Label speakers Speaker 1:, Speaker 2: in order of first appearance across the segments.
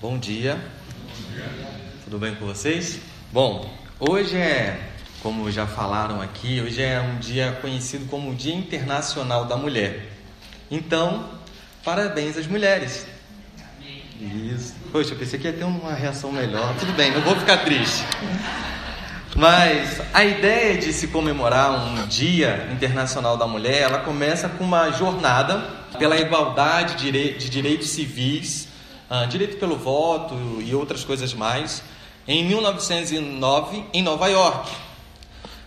Speaker 1: Bom dia. Tudo bem com vocês? Bom, hoje é, como já falaram aqui, hoje é um dia conhecido como o Dia Internacional da Mulher. Então, parabéns às mulheres. Isso. Poxa, eu pensei que ia ter uma reação melhor. Tudo bem, não vou ficar triste. Mas a ideia de se comemorar um Dia Internacional da Mulher, ela começa com uma jornada pela igualdade de direitos civis, ah, direito pelo voto e outras coisas mais, em 1909 em Nova York.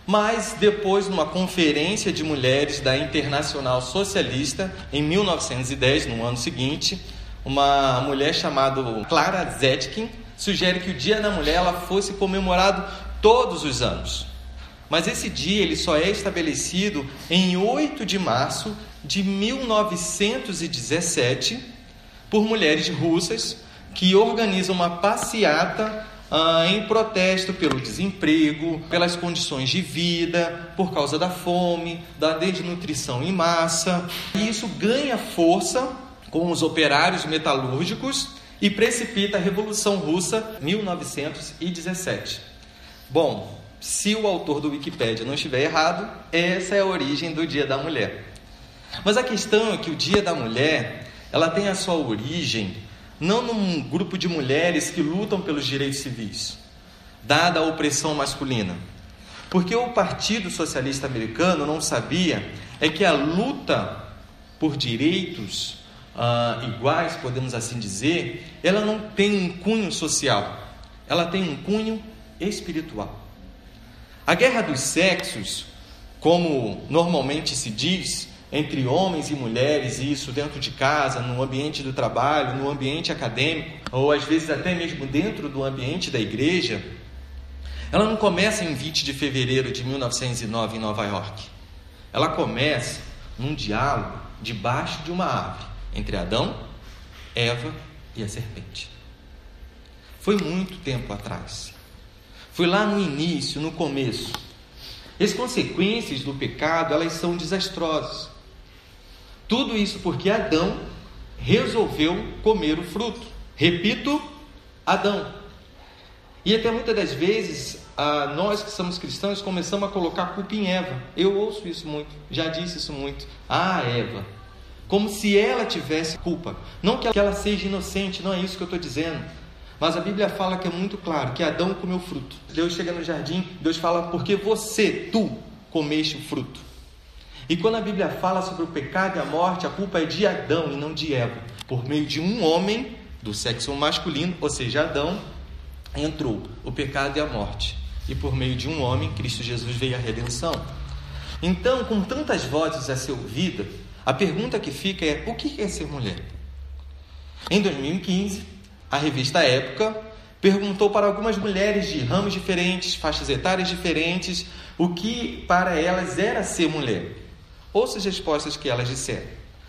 Speaker 1: Mas depois, numa conferência de mulheres da Internacional Socialista, em 1910, no ano seguinte, uma mulher chamada Clara Zetkin sugere que o Dia da Mulher ela fosse comemorado todos os anos. Mas esse dia ele só é estabelecido em 8 de março de 1917 por mulheres russas que organizam uma passeata ah, em protesto pelo desemprego, pelas condições de vida, por causa da fome, da desnutrição em massa. E isso ganha força com os operários metalúrgicos e precipita a Revolução Russa 1917. Bom, se o autor do Wikipedia não estiver errado, essa é a origem do Dia da Mulher. Mas a questão é que o Dia da Mulher, ela tem a sua origem não num grupo de mulheres que lutam pelos direitos civis, dada a opressão masculina. Porque o Partido Socialista Americano não sabia é que a luta por direitos uh, iguais, podemos assim dizer, ela não tem um cunho social, ela tem um cunho espiritual. A guerra dos sexos, como normalmente se diz, entre homens e mulheres, isso dentro de casa, no ambiente do trabalho, no ambiente acadêmico, ou às vezes até mesmo dentro do ambiente da igreja, ela não começa em 20 de fevereiro de 1909 em Nova York. Ela começa num diálogo debaixo de uma árvore entre Adão, Eva e a serpente. Foi muito tempo atrás. Foi lá no início, no começo. As consequências do pecado, elas são desastrosas. Tudo isso porque Adão resolveu comer o fruto. Repito, Adão. E até muitas das vezes, nós que somos cristãos começamos a colocar culpa em Eva. Eu ouço isso muito, já disse isso muito. Ah, Eva. Como se ela tivesse culpa. Não que ela seja inocente, não é isso que eu estou dizendo. Mas a Bíblia fala que é muito claro que Adão comeu fruto. Deus chega no jardim, Deus fala porque você, tu, comeste o fruto. E quando a Bíblia fala sobre o pecado e a morte, a culpa é de Adão e não de Eva. Por meio de um homem do sexo masculino, ou seja, Adão, entrou o pecado e a morte. E por meio de um homem, Cristo Jesus veio a redenção. Então, com tantas vozes a ser ouvida, a pergunta que fica é: o que é ser mulher? Em 2015, a revista Época perguntou para algumas mulheres de ramos diferentes, faixas etárias diferentes, o que para elas era ser mulher. Ouça as respostas que elas disseram.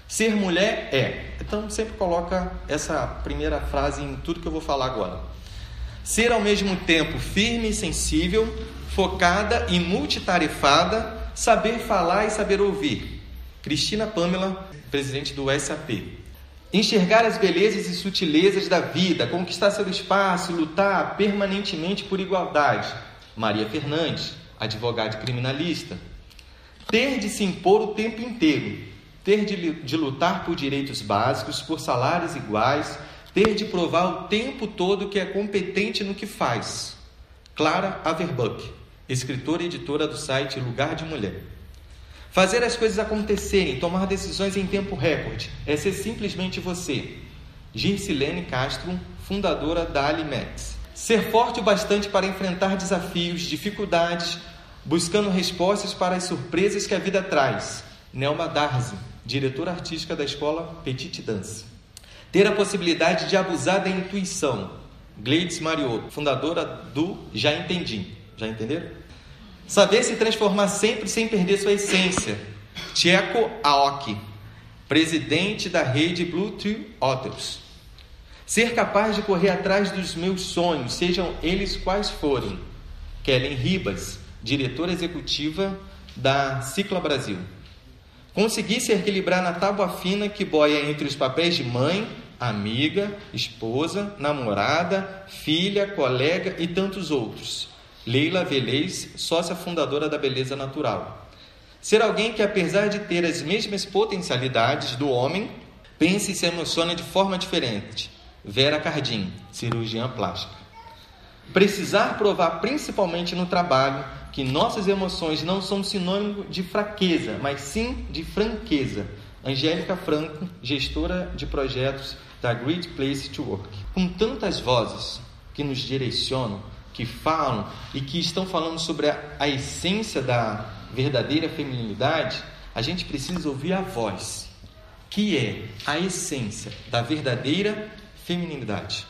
Speaker 1: Ser mulher é. Então sempre coloca essa primeira frase em tudo que eu vou falar agora. Ser ao mesmo tempo firme e sensível, focada e multitarefada, saber falar e saber ouvir. Cristina Pamela, presidente do SAP enxergar as belezas e sutilezas da vida, conquistar seu espaço lutar permanentemente por igualdade. Maria Fernandes, advogada criminalista. Ter de se impor o tempo inteiro, ter de, de lutar por direitos básicos, por salários iguais, ter de provar o tempo todo que é competente no que faz. Clara Averbuck, escritora e editora do site Lugar de Mulher. Fazer as coisas acontecerem, tomar decisões em tempo recorde, é ser simplesmente você. Gircilene Castro, fundadora da Alimex. Ser forte o bastante para enfrentar desafios, dificuldades, buscando respostas para as surpresas que a vida traz. Nelma Darzi, diretora artística da escola Petite Dance. Ter a possibilidade de abusar da intuição. Gleides Mariotto, fundadora do Já Entendi. Já entenderam? Saber se transformar sempre sem perder sua essência. Tcheco Aoki, presidente da rede Bluetooth Hotels. Ser capaz de correr atrás dos meus sonhos, sejam eles quais forem. Kellen Ribas, diretora executiva da Cicla Brasil. Conseguir se equilibrar na tábua fina que boia entre os papéis de mãe, amiga, esposa, namorada, filha, colega e tantos outros. Leila Velez, sócia fundadora da Beleza Natural. Ser alguém que, apesar de ter as mesmas potencialidades do homem, pensa e se emociona de forma diferente. Vera Cardim, cirurgiã plástica. Precisar provar, principalmente no trabalho, que nossas emoções não são sinônimo de fraqueza, mas sim de franqueza. Angélica Franco, gestora de projetos da Great Place to Work. Com tantas vozes que nos direcionam, que falam e que estão falando sobre a, a essência da verdadeira feminilidade, a gente precisa ouvir a voz, que é a essência da verdadeira feminilidade,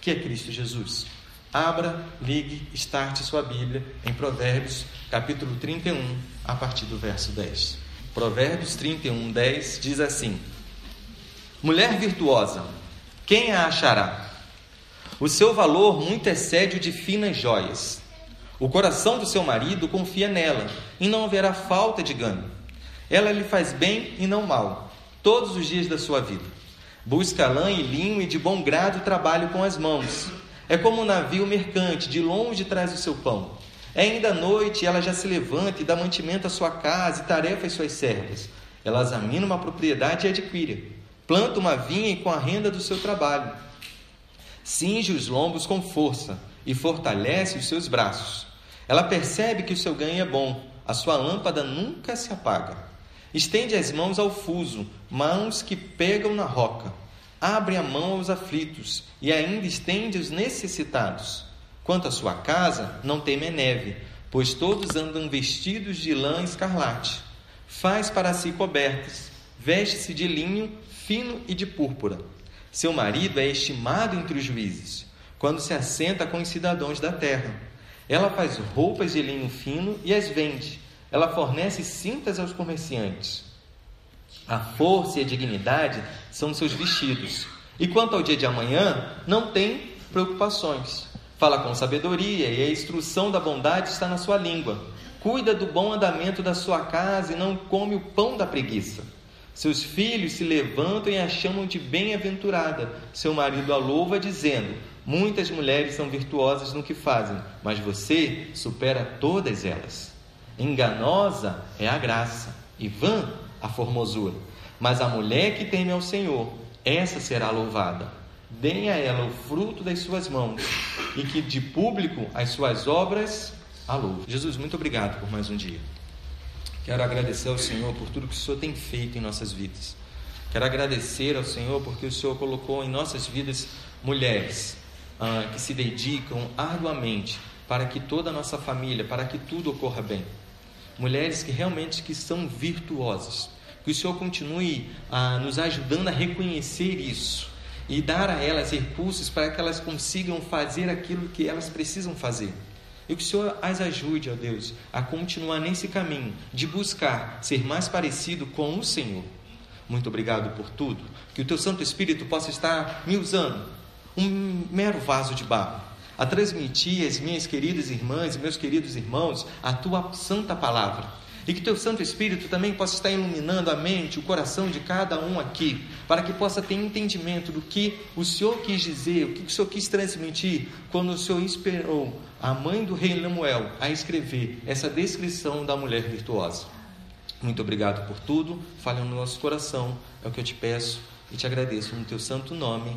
Speaker 1: que é Cristo Jesus. Abra, ligue, starte sua Bíblia em Provérbios, capítulo 31, a partir do verso 10. Provérbios 31, 10 diz assim: Mulher virtuosa, quem a achará? O seu valor muito excede o de finas joias. O coração do seu marido confia nela, e não haverá falta de ganho. Ela lhe faz bem e não mal, todos os dias da sua vida. Busca lã e linho e de bom grado trabalho com as mãos é como um navio mercante, de longe traz o seu pão. É ainda noite, ela já se levanta e dá mantimento à sua casa e tarefa às suas servas. Ela examina uma propriedade e adquire. Planta uma vinha e com a renda do seu trabalho. Cinge os lombos com força e fortalece os seus braços. Ela percebe que o seu ganho é bom, a sua lâmpada nunca se apaga. Estende as mãos ao fuso, mãos que pegam na roca abre a mão aos aflitos e ainda estende os necessitados. Quanto à sua casa, não teme neve, pois todos andam vestidos de lã escarlate. Faz para si cobertas, veste-se de linho fino e de púrpura. Seu marido é estimado entre os juízes, quando se assenta com os cidadãos da terra. Ela faz roupas de linho fino e as vende. Ela fornece cintas aos comerciantes. A força e a dignidade são seus vestidos. E quanto ao dia de amanhã, não tem preocupações. Fala com sabedoria e a instrução da bondade está na sua língua. Cuida do bom andamento da sua casa e não come o pão da preguiça. Seus filhos se levantam e a chamam de bem-aventurada. Seu marido a louva, dizendo: Muitas mulheres são virtuosas no que fazem, mas você supera todas elas. Enganosa é a graça, e vã a formosura. Mas a mulher que teme ao Senhor, essa será louvada. Deem a ela o fruto das suas mãos, e que de público as suas obras a louve. Jesus, muito obrigado por mais um dia. Quero agradecer ao Senhor por tudo que o Senhor tem feito em nossas vidas. Quero agradecer ao Senhor porque o Senhor colocou em nossas vidas mulheres ah, que se dedicam arduamente para que toda a nossa família, para que tudo ocorra bem. Mulheres que realmente que são virtuosas, que o Senhor continue ah, nos ajudando a reconhecer isso e dar a elas recursos para que elas consigam fazer aquilo que elas precisam fazer. E que o Senhor as ajude, ó Deus, a continuar nesse caminho de buscar ser mais parecido com o Senhor. Muito obrigado por tudo. Que o teu Santo Espírito possa estar me usando, um mero vaso de barro, a transmitir às minhas queridas irmãs e meus queridos irmãos a tua santa palavra e que teu Santo Espírito também possa estar iluminando a mente, o coração de cada um aqui, para que possa ter entendimento do que o Senhor quis dizer, o que o Senhor quis transmitir, quando o Senhor inspirou a mãe do rei Lemuel a escrever essa descrição da mulher virtuosa. Muito obrigado por tudo, fale no nosso coração, é o que eu te peço e te agradeço no teu santo nome.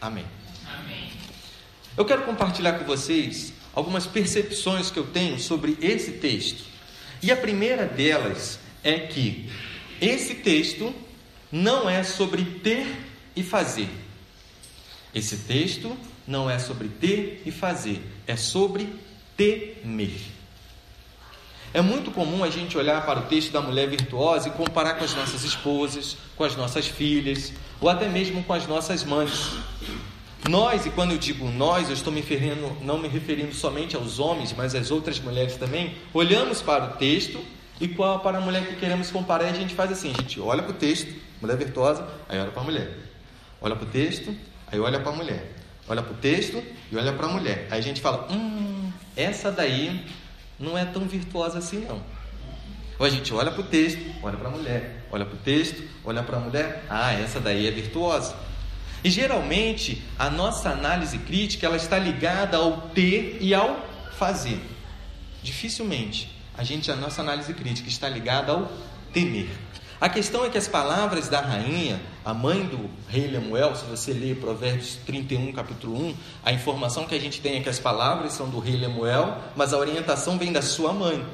Speaker 1: Amém. Amém. Eu quero compartilhar com vocês algumas percepções que eu tenho sobre esse texto. E a primeira delas é que esse texto não é sobre ter e fazer. Esse texto não é sobre ter e fazer, é sobre temer. É muito comum a gente olhar para o texto da mulher virtuosa e comparar com as nossas esposas, com as nossas filhas, ou até mesmo com as nossas mães. Nós, e quando eu digo nós, eu estou me referindo, não me referindo somente aos homens, mas às outras mulheres também, olhamos para o texto e para a mulher que queremos comparar, a gente faz assim: a gente olha para o texto, mulher virtuosa, aí olha para a mulher. Olha para o texto, aí olha para a mulher. Olha para o texto e olha para a mulher. Aí a gente fala: hum, essa daí não é tão virtuosa assim não. Ou a gente olha para o texto, olha para a mulher, olha para o texto, olha para a mulher, ah, essa daí é virtuosa. E geralmente a nossa análise crítica ela está ligada ao ter e ao fazer. Dificilmente a gente a nossa análise crítica está ligada ao temer. A questão é que as palavras da rainha, a mãe do rei Lemuel, se você ler Provérbios 31, capítulo 1, a informação que a gente tem é que as palavras são do rei Lemuel, mas a orientação vem da sua mãe.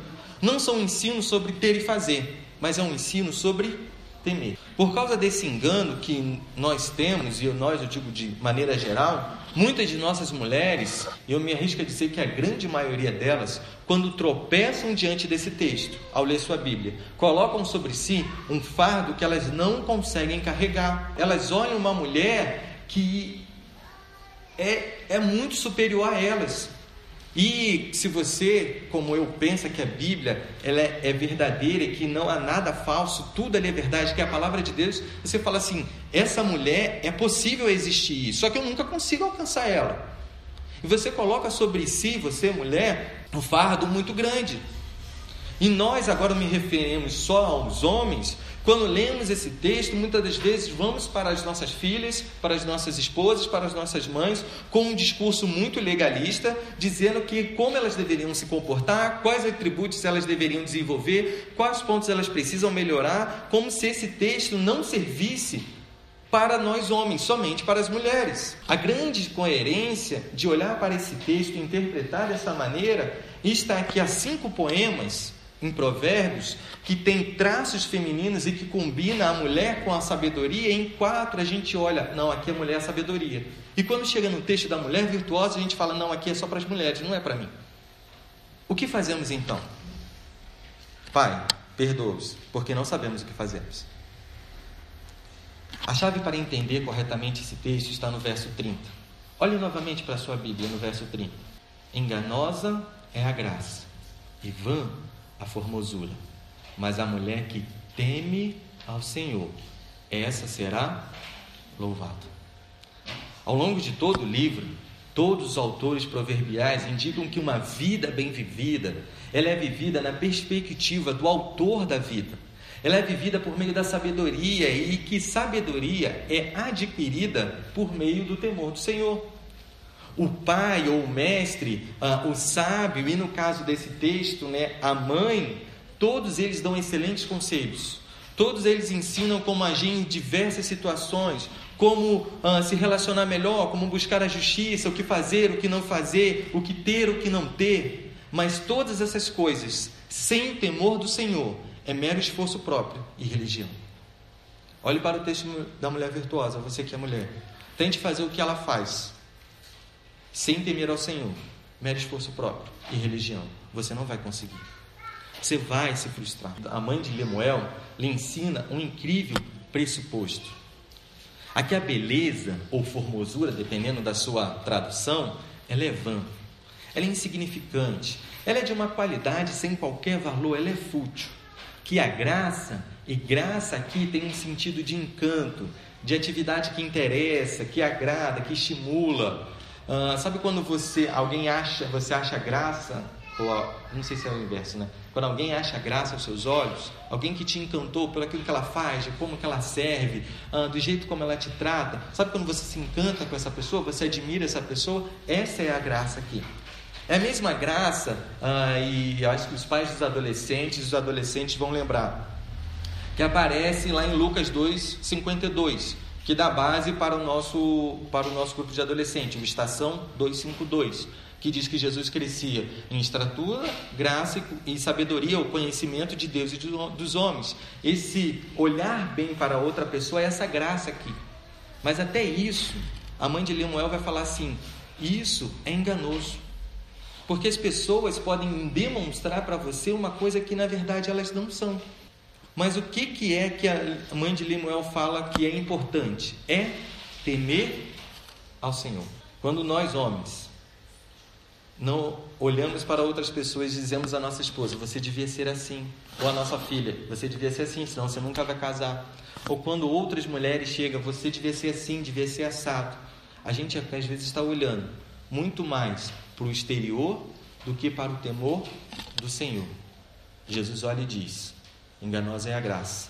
Speaker 1: Não são um ensino sobre ter e fazer, mas é um ensino sobre temer. Por causa desse engano que nós temos, e nós eu digo de maneira geral, muitas de nossas mulheres, eu me arrisco a dizer que a grande maioria delas, quando tropeçam diante desse texto, ao ler sua Bíblia, colocam sobre si um fardo que elas não conseguem carregar. Elas olham uma mulher que é, é muito superior a elas. E se você, como eu, pensa que a Bíblia ela é, é, verdadeira e que não há nada falso, tudo ali é verdade, que é a palavra de Deus, você fala assim: essa mulher é possível existir, só que eu nunca consigo alcançar ela. E você coloca sobre si, você mulher, um fardo muito grande. E nós agora me referimos só aos homens, quando lemos esse texto, muitas das vezes vamos para as nossas filhas, para as nossas esposas, para as nossas mães, com um discurso muito legalista, dizendo que como elas deveriam se comportar, quais atributos elas deveriam desenvolver, quais pontos elas precisam melhorar, como se esse texto não servisse para nós homens, somente para as mulheres. A grande coerência de olhar para esse texto e interpretar dessa maneira está aqui há cinco poemas em Provérbios, que tem traços femininos e que combina a mulher com a sabedoria, em quatro a gente olha, não, aqui a mulher é a sabedoria. E quando chega no texto da mulher virtuosa, a gente fala, não, aqui é só para as mulheres, não é para mim. O que fazemos então? Pai, perdoa-os, porque não sabemos o que fazemos. A chave para entender corretamente esse texto está no verso 30. Olhe novamente para a sua Bíblia, no verso 30. Enganosa é a graça, e vã a formosura, mas a mulher que teme ao Senhor, essa será louvada. Ao longo de todo o livro, todos os autores proverbiais indicam que uma vida bem vivida, ela é vivida na perspectiva do autor da vida. Ela é vivida por meio da sabedoria e que sabedoria é adquirida por meio do temor do Senhor o pai ou o mestre, uh, o sábio, e no caso desse texto, né, a mãe, todos eles dão excelentes conselhos. Todos eles ensinam como agir em diversas situações, como uh, se relacionar melhor, como buscar a justiça, o que fazer, o que não fazer, o que ter, o que não ter. Mas todas essas coisas, sem temor do Senhor, é mero esforço próprio e religião. Olhe para o texto da mulher virtuosa, você que é mulher. Tente fazer o que ela faz, sem temer ao Senhor, mero esforço próprio e religião, você não vai conseguir. Você vai se frustrar. A mãe de Lemuel lhe ensina um incrível pressuposto. Aqui a beleza ou formosura, dependendo da sua tradução, ela é vã, ela é insignificante, ela é de uma qualidade sem qualquer valor, ela é fútil. Que a graça, e graça aqui tem um sentido de encanto, de atividade que interessa, que agrada, que estimula, Uh, sabe quando você alguém acha, você acha graça, ou não sei se é o inverso, né? Quando alguém acha graça aos seus olhos, alguém que te encantou por aquilo que ela faz, de como que ela serve, uh, do jeito como ela te trata. Sabe quando você se encanta com essa pessoa, você admira essa pessoa? Essa é a graça aqui. É a mesma graça, uh, e acho que os pais dos adolescentes, os adolescentes vão lembrar, que aparece lá em Lucas 2, 52 que dá base para o nosso, para o nosso grupo de adolescente, o Estação 252, que diz que Jesus crescia em estatura, graça e sabedoria, o conhecimento de Deus e dos homens. Esse olhar bem para outra pessoa é essa graça aqui. Mas até isso, a mãe de Lemuel vai falar assim: isso é enganoso. Porque as pessoas podem demonstrar para você uma coisa que na verdade elas não são. Mas o que, que é que a mãe de Lemuel fala que é importante? É temer ao Senhor. Quando nós, homens, não olhamos para outras pessoas e dizemos à nossa esposa: Você devia ser assim. Ou à nossa filha: Você devia ser assim, senão você nunca vai casar. Ou quando outras mulheres chegam: Você devia ser assim, devia ser assado. A gente às vezes está olhando muito mais para o exterior do que para o temor do Senhor. Jesus olha e diz: Enganosa é a graça,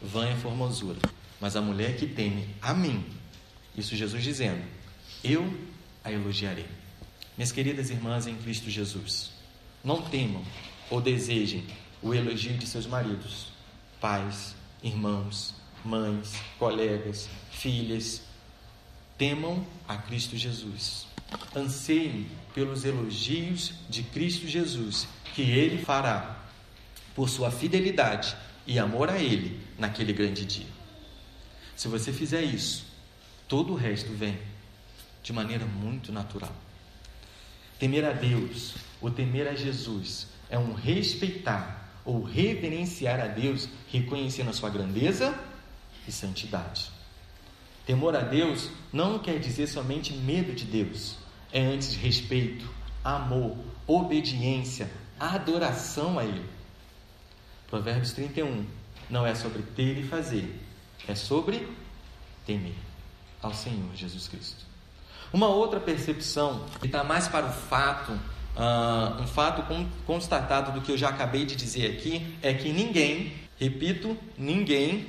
Speaker 1: vã é a formosura, mas a mulher que teme a mim, Isso Jesus dizendo: Eu a elogiarei. Minhas queridas irmãs em Cristo Jesus, não temam ou desejem o elogio de seus maridos, pais, irmãos, mães, colegas, filhas. Temam a Cristo Jesus. Anseiem pelos elogios de Cristo Jesus, que Ele fará por sua fidelidade e amor a Ele naquele grande dia. Se você fizer isso, todo o resto vem de maneira muito natural. Temer a Deus, ou temer a Jesus, é um respeitar ou reverenciar a Deus, reconhecendo a sua grandeza e santidade. Temor a Deus não quer dizer somente medo de Deus, é antes respeito, amor, obediência, adoração a Ele. Provérbios 31 não é sobre ter e fazer, é sobre temer ao Senhor Jesus Cristo. Uma outra percepção que está mais para o fato, uh, um fato constatado do que eu já acabei de dizer aqui, é que ninguém, repito, ninguém,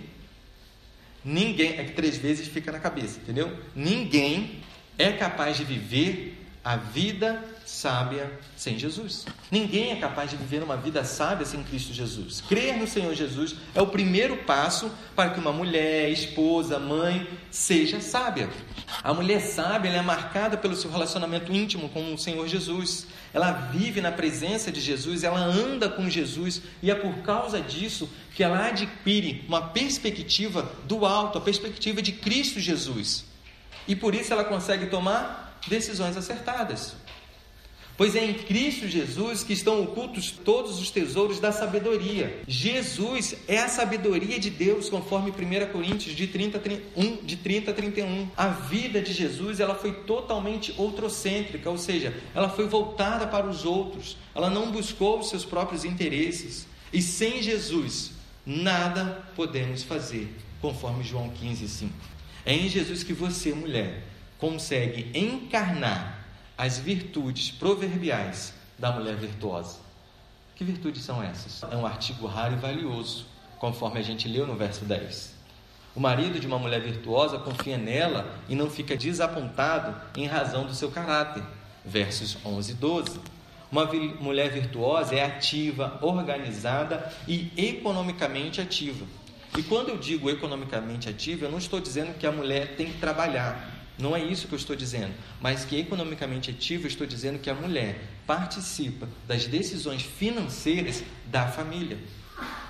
Speaker 1: ninguém, é que três vezes fica na cabeça, entendeu? Ninguém é capaz de viver a vida sábia sem Jesus. Ninguém é capaz de viver uma vida sábia sem Cristo Jesus. Crer no Senhor Jesus é o primeiro passo para que uma mulher, esposa, mãe seja sábia. A mulher sábia é marcada pelo seu relacionamento íntimo com o Senhor Jesus. Ela vive na presença de Jesus, ela anda com Jesus e é por causa disso que ela adquire uma perspectiva do alto, a perspectiva de Cristo Jesus. E por isso ela consegue tomar decisões acertadas. Pois é em Cristo Jesus que estão ocultos todos os tesouros da sabedoria. Jesus é a sabedoria de Deus, conforme 1 Coríntios de 30, 31, de 30 a 31. A vida de Jesus ela foi totalmente outrocêntrica, ou seja, ela foi voltada para os outros. Ela não buscou os seus próprios interesses. E sem Jesus, nada podemos fazer, conforme João 15, 5. É em Jesus que você, mulher, consegue encarnar as virtudes proverbiais da mulher virtuosa. Que virtudes são essas? É um artigo raro e valioso, conforme a gente leu no verso 10. O marido de uma mulher virtuosa confia nela e não fica desapontado em razão do seu caráter. Versos 11 e 12. Uma mulher virtuosa é ativa, organizada e economicamente ativa. E quando eu digo economicamente ativa, eu não estou dizendo que a mulher tem que trabalhar. Não é isso que eu estou dizendo, mas que economicamente ativo, eu estou dizendo que a mulher participa das decisões financeiras da família.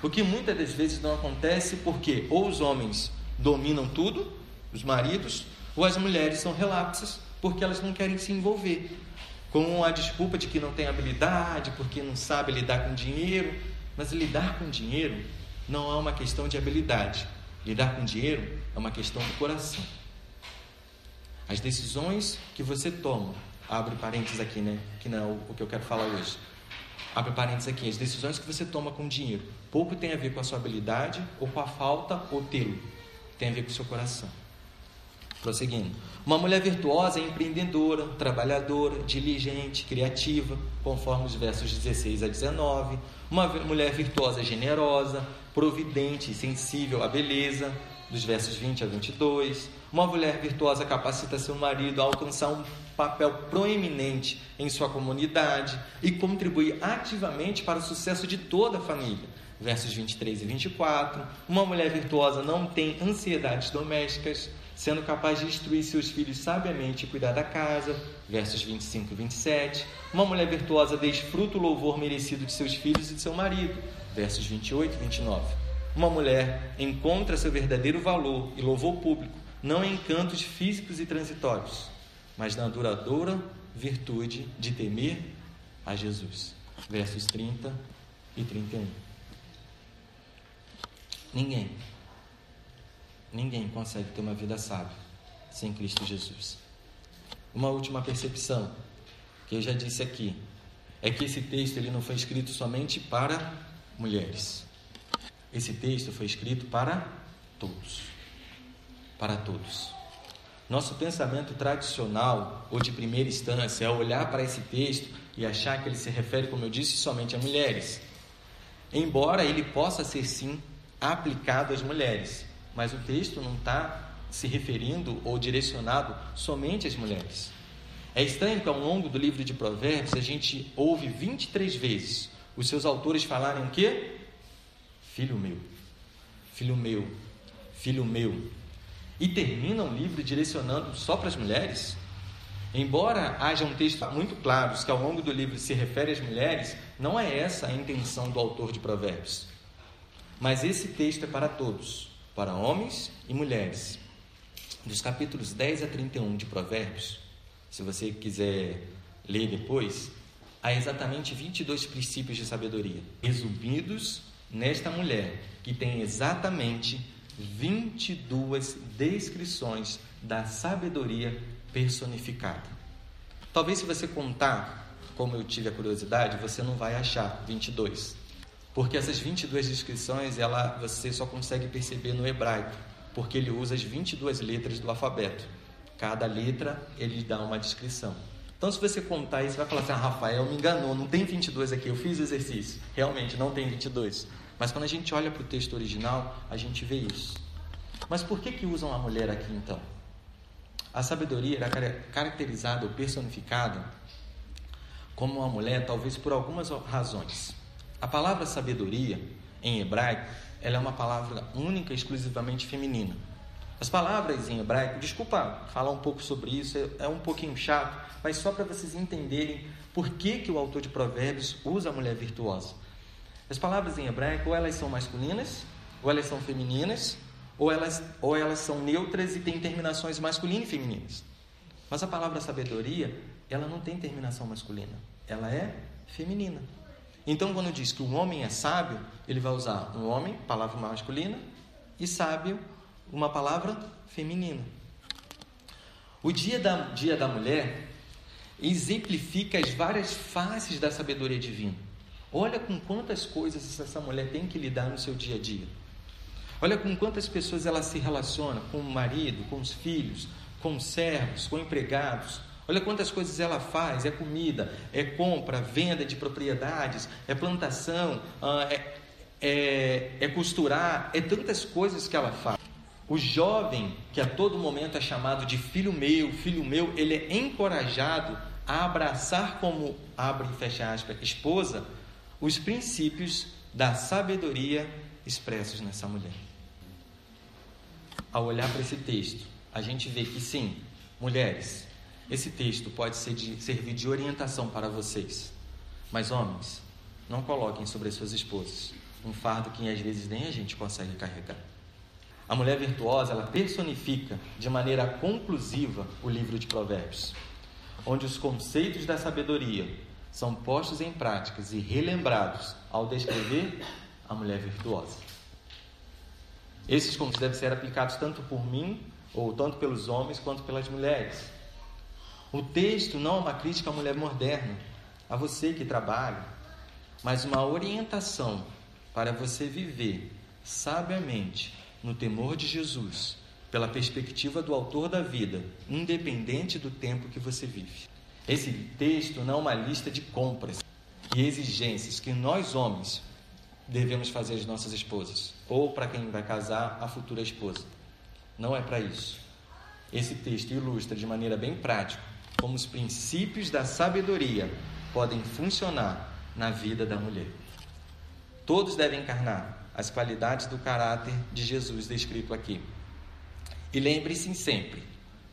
Speaker 1: O que muitas das vezes não acontece porque ou os homens dominam tudo, os maridos, ou as mulheres são relapsas porque elas não querem se envolver. Com a desculpa de que não tem habilidade, porque não sabe lidar com dinheiro. Mas lidar com dinheiro não é uma questão de habilidade. Lidar com dinheiro é uma questão do coração. As decisões que você toma, abre parênteses aqui, né? Que não é o que eu quero falar hoje. Abre parênteses aqui, as decisões que você toma com dinheiro, pouco tem a ver com a sua habilidade, ou com a falta, ou tê-lo. Tem a ver com o seu coração. Prosseguindo. Uma mulher virtuosa é empreendedora, trabalhadora, diligente, criativa, conforme os versos 16 a 19. Uma mulher virtuosa é generosa, providente sensível à beleza, dos versos 20 a 22. Uma mulher virtuosa capacita seu marido a alcançar um papel proeminente em sua comunidade e contribui ativamente para o sucesso de toda a família. Versos 23 e 24. Uma mulher virtuosa não tem ansiedades domésticas, sendo capaz de instruir seus filhos sabiamente e cuidar da casa. Versos 25 e 27. Uma mulher virtuosa desfruta o louvor merecido de seus filhos e de seu marido. Versos 28 e 29. Uma mulher encontra seu verdadeiro valor e louvor público não em encantos físicos e transitórios, mas na duradoura virtude de temer a Jesus. Versos 30 e 31. Ninguém, ninguém consegue ter uma vida sábia sem Cristo Jesus. Uma última percepção que eu já disse aqui é que esse texto ele não foi escrito somente para mulheres. Esse texto foi escrito para todos. Para todos. Nosso pensamento tradicional ou de primeira instância é olhar para esse texto e achar que ele se refere, como eu disse, somente a mulheres. Embora ele possa ser sim aplicado às mulheres, mas o texto não está se referindo ou direcionado somente às mulheres. É estranho que ao longo do livro de Provérbios a gente ouve 23 vezes os seus autores falarem o quê? Filho meu, filho meu, filho meu. E termina o livro direcionando só para as mulheres? Embora haja um texto muito claro que ao longo do livro se refere às mulheres, não é essa a intenção do autor de Provérbios. Mas esse texto é para todos, para homens e mulheres. Dos capítulos 10 a 31 de Provérbios, se você quiser ler depois, há exatamente 22 princípios de sabedoria, resumidos nesta mulher, que tem exatamente 22 descrições da sabedoria personificada. Talvez se você contar, como eu tive a curiosidade, você não vai achar 22. Porque essas 22 descrições, ela, você só consegue perceber no hebraico, porque ele usa as 22 letras do alfabeto. Cada letra ele dá uma descrição. Então, se você contar isso, vai falar assim: ah, Rafael me enganou, não tem 22 aqui, eu fiz o exercício. Realmente, não tem 22. Mas quando a gente olha para o texto original, a gente vê isso. Mas por que, que usam a mulher aqui então? A sabedoria era caracterizada ou personificada como uma mulher, talvez por algumas razões. A palavra sabedoria, em hebraico, ela é uma palavra única e exclusivamente feminina. As palavras em hebraico, desculpa falar um pouco sobre isso, é, é um pouquinho chato, mas só para vocês entenderem por que, que o autor de Provérbios usa a mulher virtuosa. As palavras em hebraico, ou elas são masculinas, ou elas são femininas, ou elas, ou elas são neutras e têm terminações masculinas e femininas. Mas a palavra sabedoria, ela não tem terminação masculina, ela é feminina. Então, quando diz que o homem é sábio, ele vai usar um homem, palavra masculina, e sábio, uma palavra feminina. O dia da, dia da mulher exemplifica as várias faces da sabedoria divina. Olha com quantas coisas essa mulher tem que lidar no seu dia a dia. Olha com quantas pessoas ela se relaciona com o marido, com os filhos, com os servos, com empregados. Olha quantas coisas ela faz: é comida, é compra, venda de propriedades, é plantação, ah, é, é, é costurar, é tantas coisas que ela faz. O jovem, que a todo momento é chamado de filho meu, filho meu, ele é encorajado a abraçar como, abre e fecha aspas, esposa, os princípios da sabedoria expressos nessa mulher ao olhar para esse texto, a gente vê que sim, mulheres, esse texto pode ser de, servir de orientação para vocês. Mas homens, não coloquem sobre as suas esposas um fardo que às vezes nem a gente consegue carregar. A mulher virtuosa, ela personifica de maneira conclusiva o livro de Provérbios, onde os conceitos da sabedoria são postos em práticas e relembrados ao descrever a mulher virtuosa. Esses conceitos devem ser aplicados tanto por mim, ou tanto pelos homens, quanto pelas mulheres. O texto não é uma crítica à mulher moderna, a você que trabalha, mas uma orientação para você viver sabiamente no temor de Jesus, pela perspectiva do autor da vida, independente do tempo que você vive. Esse texto não é uma lista de compras e exigências que nós homens devemos fazer às nossas esposas, ou para quem vai casar, a futura esposa. Não é para isso. Esse texto ilustra de maneira bem prática como os princípios da sabedoria podem funcionar na vida da mulher. Todos devem encarnar as qualidades do caráter de Jesus descrito aqui. E lembre-se sempre: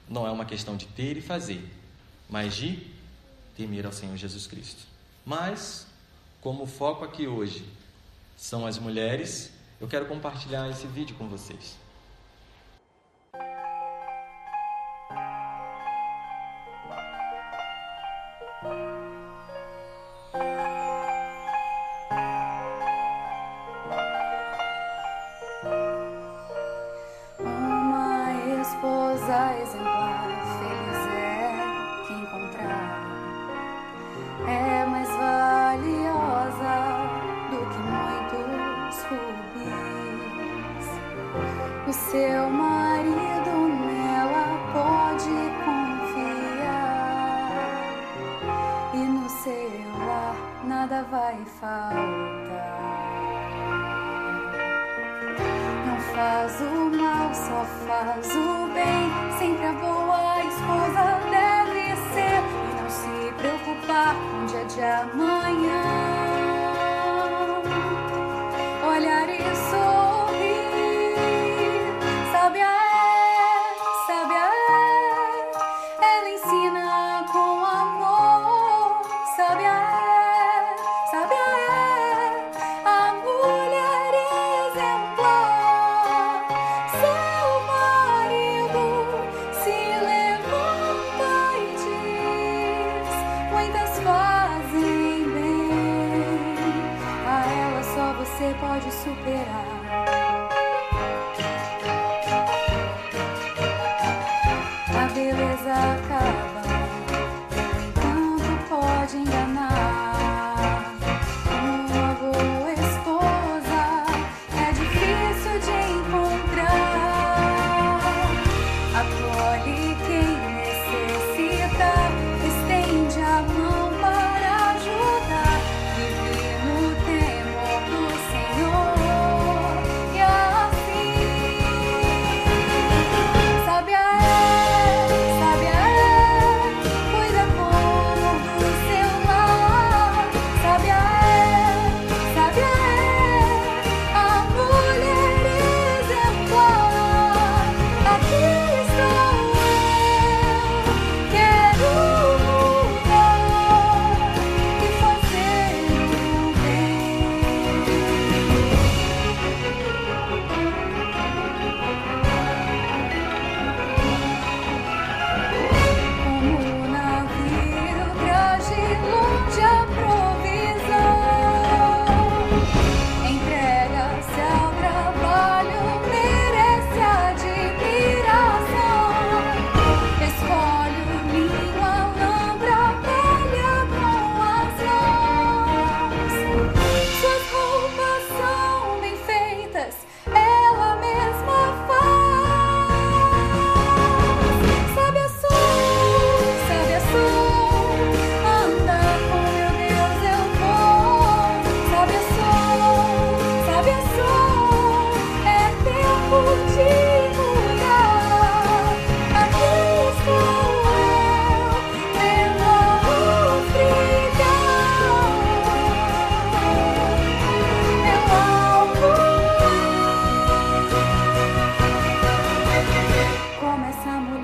Speaker 1: não é uma questão de ter e fazer, mas de temer ao Senhor Jesus Cristo. Mas, como o foco aqui hoje são as mulheres, eu quero compartilhar esse vídeo com vocês.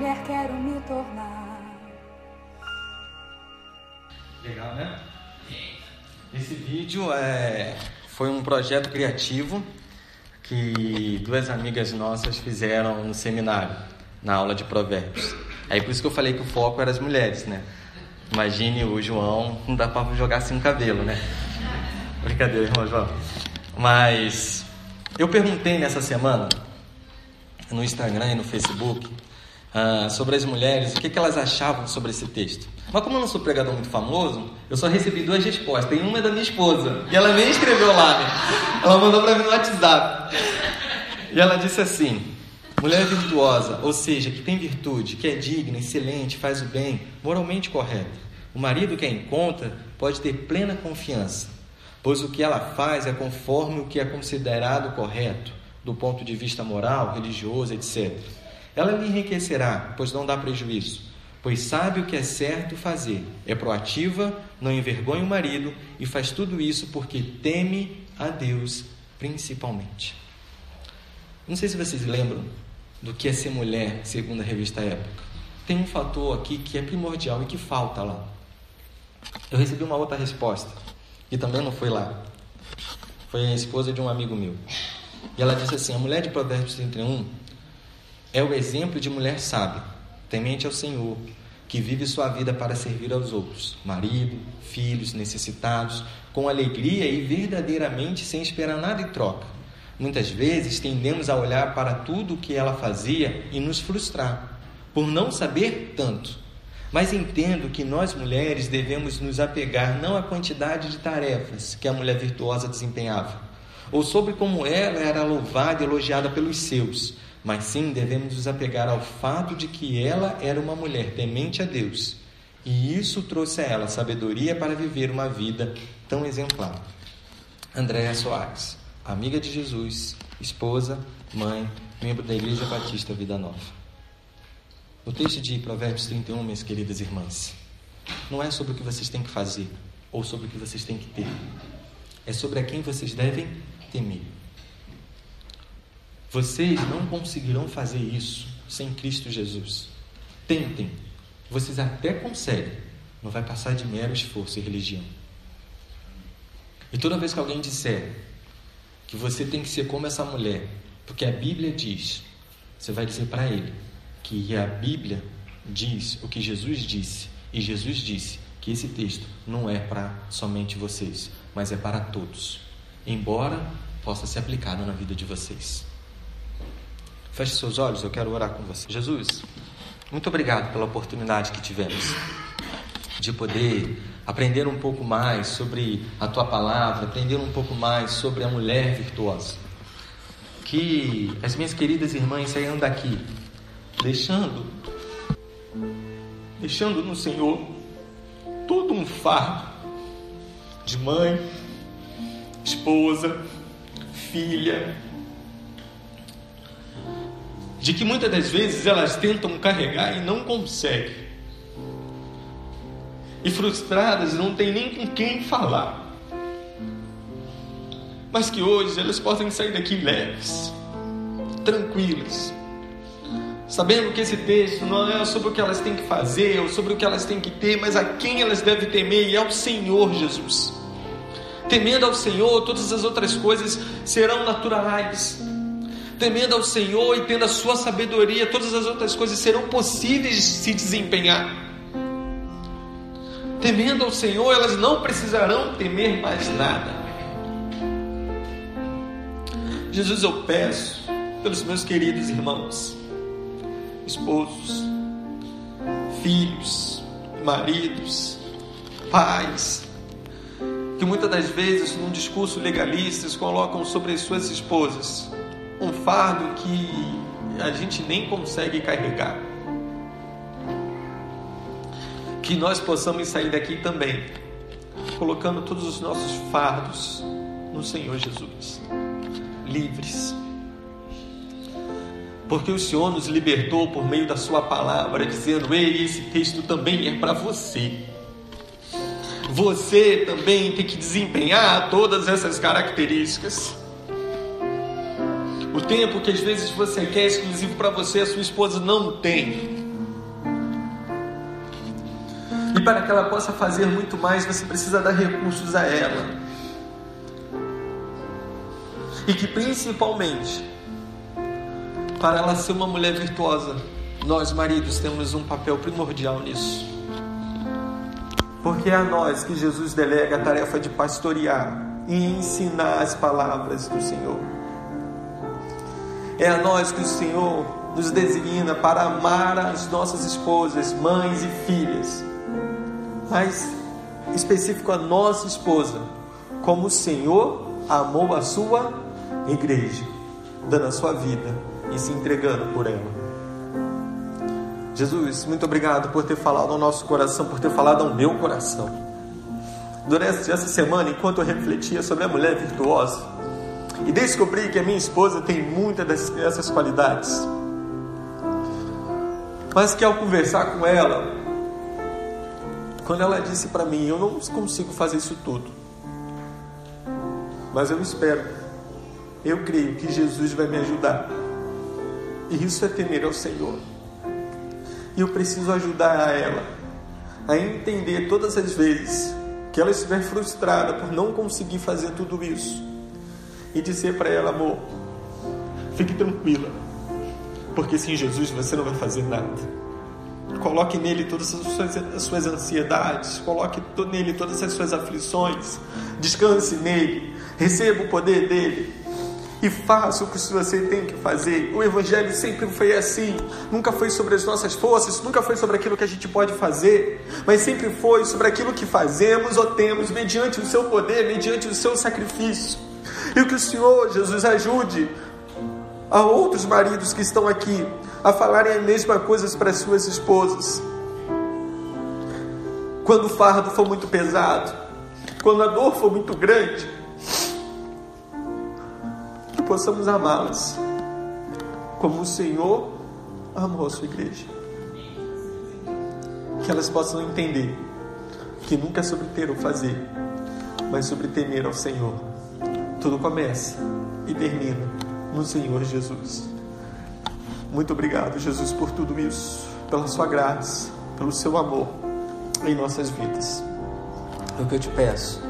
Speaker 2: Mulher quero me tornar.
Speaker 1: Legal, né? Esse vídeo é, foi um projeto criativo que duas amigas nossas fizeram no seminário, na aula de provérbios. Aí por isso que eu falei que o foco era as mulheres, né? Imagine o João, não dá pra jogar assim um cabelo, né? Brincadeira, irmão João. Mas eu perguntei nessa semana no Instagram e no Facebook ah, sobre as mulheres, o que, que elas achavam sobre esse texto. Mas como eu não sou pregador muito famoso, eu só recebi duas respostas. E uma é da minha esposa, e ela nem escreveu lá, né? Ela mandou para mim no WhatsApp. E ela disse assim: mulher virtuosa, ou seja, que tem virtude, que é digna, excelente, faz o bem, moralmente correta. O marido que a encontra pode ter plena confiança, pois o que ela faz é conforme o que é considerado correto, do ponto de vista moral, religioso, etc. Ela lhe enriquecerá, pois não dá prejuízo, pois sabe o que é certo fazer, é proativa, não envergonha o marido e faz tudo isso porque teme a Deus principalmente. Não sei se vocês lembram do que é ser mulher, segundo a revista Época. Tem um fator aqui que é primordial e que falta lá. Eu recebi uma outra resposta, que também não foi lá. Foi a esposa de um amigo meu. E ela disse assim: a mulher de Provérbios 31 é o exemplo de mulher sábia, temente ao Senhor, que vive sua vida para servir aos outros, marido, filhos, necessitados, com alegria e verdadeiramente sem esperar nada em troca. Muitas vezes tendemos a olhar para tudo o que ela fazia e nos frustrar, por não saber tanto. Mas entendo que nós mulheres devemos nos apegar não à quantidade de tarefas que a mulher virtuosa desempenhava, ou sobre como ela era louvada e elogiada pelos seus, mas sim devemos nos apegar ao fato de que ela era uma mulher temente a Deus, e isso trouxe a ela sabedoria para viver uma vida tão exemplar. Andréa Soares, amiga de Jesus, esposa, mãe, membro da Igreja Batista Vida Nova. O texto de Provérbios 31, minhas queridas irmãs, não é sobre o que vocês têm que fazer ou sobre o que vocês têm que ter. É sobre a quem vocês devem temer. Vocês não conseguirão fazer isso sem Cristo Jesus. Tentem. Vocês até conseguem. Não vai passar de mero esforço e religião. E toda vez que alguém disser que você tem que ser como essa mulher, porque a Bíblia diz, você vai dizer para ele que a Bíblia diz o que Jesus disse. E Jesus disse que esse texto não é para somente vocês, mas é para todos, embora possa ser aplicado na vida de vocês. Feche seus olhos, eu quero orar com você. Jesus, muito obrigado pela oportunidade que tivemos de poder aprender um pouco mais sobre a tua palavra, aprender um pouco mais sobre a mulher virtuosa. Que as minhas queridas irmãs saiam daqui deixando deixando no Senhor todo um fardo de mãe, esposa, filha, de que muitas das vezes elas tentam carregar e não conseguem. E frustradas não tem nem com quem falar. Mas que hoje elas possam sair daqui leves, tranquilas, sabendo que esse texto não é sobre o que elas têm que fazer ou sobre o que elas têm que ter, mas a quem elas devem temer e é o Senhor Jesus. Temendo ao Senhor, todas as outras coisas serão naturais. Temendo ao Senhor e tendo a sua sabedoria, todas as outras coisas serão possíveis de se desempenhar. Temendo ao Senhor, elas não precisarão temer mais nada. Jesus, eu peço pelos meus queridos irmãos, esposos, filhos, maridos, pais, que muitas das vezes, num discurso legalista, colocam sobre as suas esposas um fardo que a gente nem consegue carregar. Que nós possamos sair daqui também, colocando todos os nossos fardos no Senhor Jesus, livres. Porque o Senhor nos libertou por meio da Sua palavra, dizendo: Ei, esse texto também é para você. Você também tem que desempenhar todas essas características. O tempo que às vezes você quer exclusivo para você, a sua esposa não tem. E para que ela possa fazer muito mais, você precisa dar recursos a ela. E que principalmente, para ela ser uma mulher virtuosa, nós maridos temos um papel primordial nisso. Porque é a nós que Jesus delega a tarefa de pastorear e ensinar as palavras do Senhor. É a nós que o Senhor nos designa para amar as nossas esposas, mães e filhas. Mas específico a nossa esposa, como o Senhor amou a sua igreja, dando a sua vida e se entregando por ela. Jesus, muito obrigado por ter falado ao nosso coração, por ter falado ao meu coração. Durante essa semana, enquanto eu refletia sobre a mulher virtuosa, e descobri que a minha esposa tem muitas dessas qualidades, mas que ao conversar com ela, quando ela disse para mim, eu não consigo fazer isso tudo, mas eu espero, eu creio que Jesus vai me ajudar, e isso é temer ao Senhor. E eu preciso ajudar a ela a entender todas as vezes que ela estiver frustrada por não conseguir fazer tudo isso e dizer para ela, amor, fique tranquila, porque sem Jesus você não vai fazer nada. Coloque nele todas as suas, as suas ansiedades, coloque nele todas as suas aflições, descanse nele, receba o poder dele, e faça o que você tem que fazer. O Evangelho sempre foi assim, nunca foi sobre as nossas forças, nunca foi sobre aquilo que a gente pode fazer, mas sempre foi sobre aquilo que fazemos ou temos, mediante o seu poder, mediante o seu sacrifício. E que o Senhor Jesus ajude a outros maridos que estão aqui a falarem a mesma coisa para as suas esposas. Quando o fardo for muito pesado, quando a dor for muito grande, possamos amá-las como o Senhor amou a sua igreja. Que elas possam entender que nunca é sobre ter ou fazer, mas sobre temer ao Senhor. Tudo começa e termina no Senhor Jesus. Muito obrigado, Jesus, por tudo isso, pela sua graça, pelo seu amor em nossas vidas. É o que eu te peço,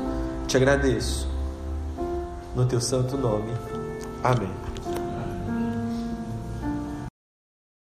Speaker 1: te agradeço, no teu santo nome. Amém.